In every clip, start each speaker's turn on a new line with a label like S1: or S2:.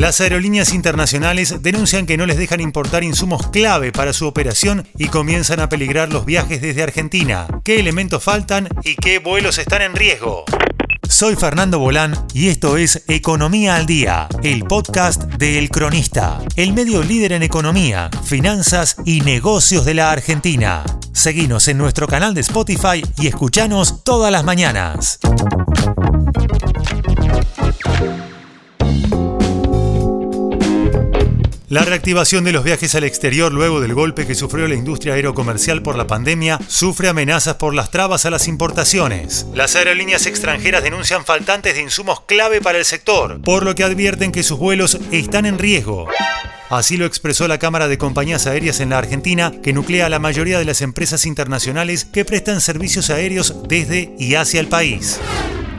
S1: Las aerolíneas internacionales denuncian que no les dejan importar insumos clave para su operación y comienzan a peligrar los viajes desde Argentina. ¿Qué elementos faltan y qué vuelos están en riesgo? Soy Fernando Bolán y esto es Economía al Día, el podcast de El Cronista, el medio líder en economía, finanzas y negocios de la Argentina. Seguinos en nuestro canal de Spotify y escuchanos todas las mañanas. La reactivación de los viajes al exterior luego del golpe que sufrió la industria aerocomercial por la pandemia sufre amenazas por las trabas a las importaciones. Las aerolíneas extranjeras denuncian faltantes de insumos clave para el sector, por lo que advierten que sus vuelos están en riesgo. Así lo expresó la Cámara de Compañías Aéreas en la Argentina, que nuclea a la mayoría de las empresas internacionales que prestan servicios aéreos desde y hacia el país.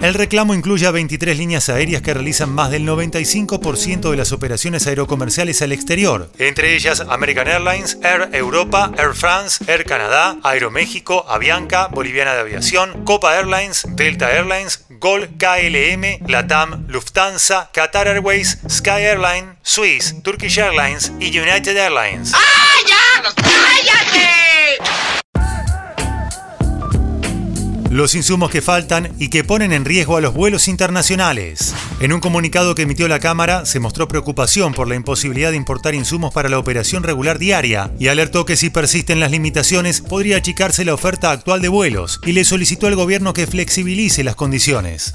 S1: El reclamo incluye a 23 líneas aéreas que realizan más del 95% de las operaciones aerocomerciales al exterior, entre ellas American Airlines, Air Europa, Air France, Air Canadá, Aeroméxico, Avianca, Boliviana de Aviación, Copa Airlines, Delta Airlines, Gol KLM, Latam, Lufthansa, Qatar Airways, Sky Airline, Swiss, Turkish Airlines y United Airlines. ¡Ah, ya! ¡Cállate! Los insumos que faltan y que ponen en riesgo a los vuelos internacionales. En un comunicado que emitió la Cámara, se mostró preocupación por la imposibilidad de importar insumos para la operación regular diaria y alertó que si persisten las limitaciones podría achicarse la oferta actual de vuelos y le solicitó al gobierno que flexibilice las condiciones.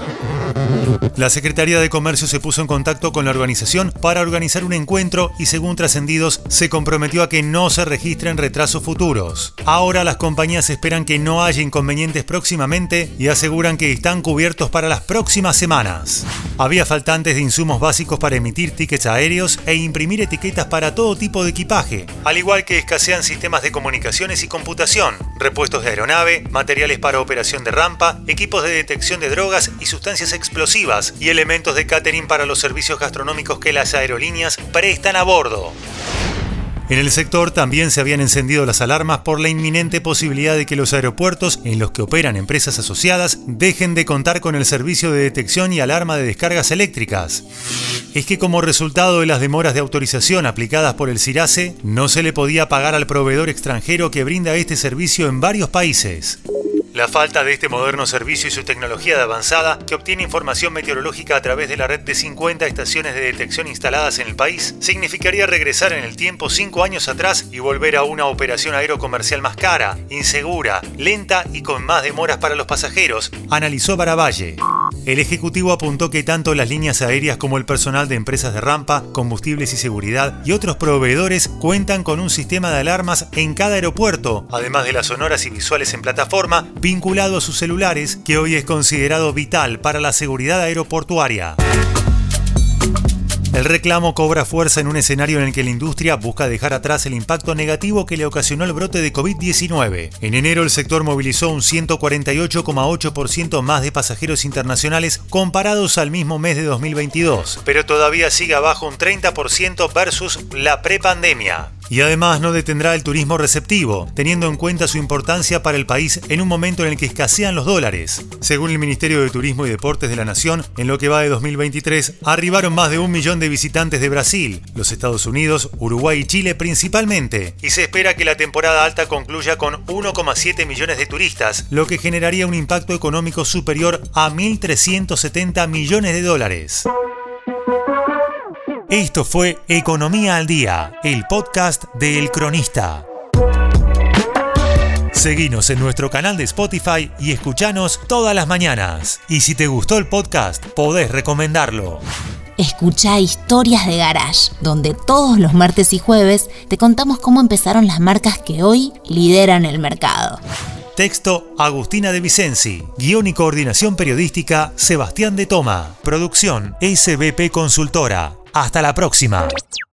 S1: La Secretaría de Comercio se puso en contacto con la organización para organizar un encuentro y según trascendidos se comprometió a que no se registren retrasos futuros. Ahora las compañías esperan que no haya inconvenientes próximamente y aseguran que están cubiertos para las próximas semanas. Había faltantes de insumos básicos para emitir tickets aéreos e imprimir etiquetas para todo tipo de equipaje, al igual que escasean sistemas de comunicaciones y computación, repuestos de aeronave, materiales para operación de rampa, equipos de detección de drogas y sustancias explosivas y elementos de catering para los servicios gastronómicos que las aerolíneas prestan a bordo. En el sector también se habían encendido las alarmas por la inminente posibilidad de que los aeropuertos en los que operan empresas asociadas dejen de contar con el servicio de detección y alarma de descargas eléctricas. Es que como resultado de las demoras de autorización aplicadas por el CIRASE, no se le podía pagar al proveedor extranjero que brinda este servicio en varios países. La falta de este moderno servicio y su tecnología de avanzada, que obtiene información meteorológica a través de la red de 50 estaciones de detección instaladas en el país, significaría regresar en el tiempo 5 años atrás y volver a una operación aerocomercial más cara, insegura, lenta y con más demoras para los pasajeros, analizó Baravalle. El Ejecutivo apuntó que tanto las líneas aéreas como el personal de empresas de rampa, combustibles y seguridad y otros proveedores cuentan con un sistema de alarmas en cada aeropuerto, además de las sonoras y visuales en plataforma, vinculado a sus celulares, que hoy es considerado vital para la seguridad aeroportuaria. El reclamo cobra fuerza en un escenario en el que la industria busca dejar atrás el impacto negativo que le ocasionó el brote de COVID-19. En enero el sector movilizó un 148,8% más de pasajeros internacionales comparados al mismo mes de 2022, pero todavía sigue abajo un 30% versus la prepandemia. Y además no detendrá el turismo receptivo, teniendo en cuenta su importancia para el país en un momento en el que escasean los dólares. Según el Ministerio de Turismo y Deportes de la Nación, en lo que va de 2023, arribaron más de un millón de visitantes de Brasil, los Estados Unidos, Uruguay y Chile principalmente, y se espera que la temporada alta concluya con 1,7 millones de turistas, lo que generaría un impacto económico superior a 1.370 millones de dólares. Esto fue Economía al Día, el podcast de El Cronista. Seguinos en nuestro canal de Spotify y escuchanos todas las mañanas. Y si te gustó el podcast, podés recomendarlo.
S2: Escucha Historias de Garage, donde todos los martes y jueves te contamos cómo empezaron las marcas que hoy lideran el mercado.
S1: Texto Agustina de Vicenzi. Guión y coordinación periodística Sebastián de Toma. Producción SBP Consultora. Hasta la próxima.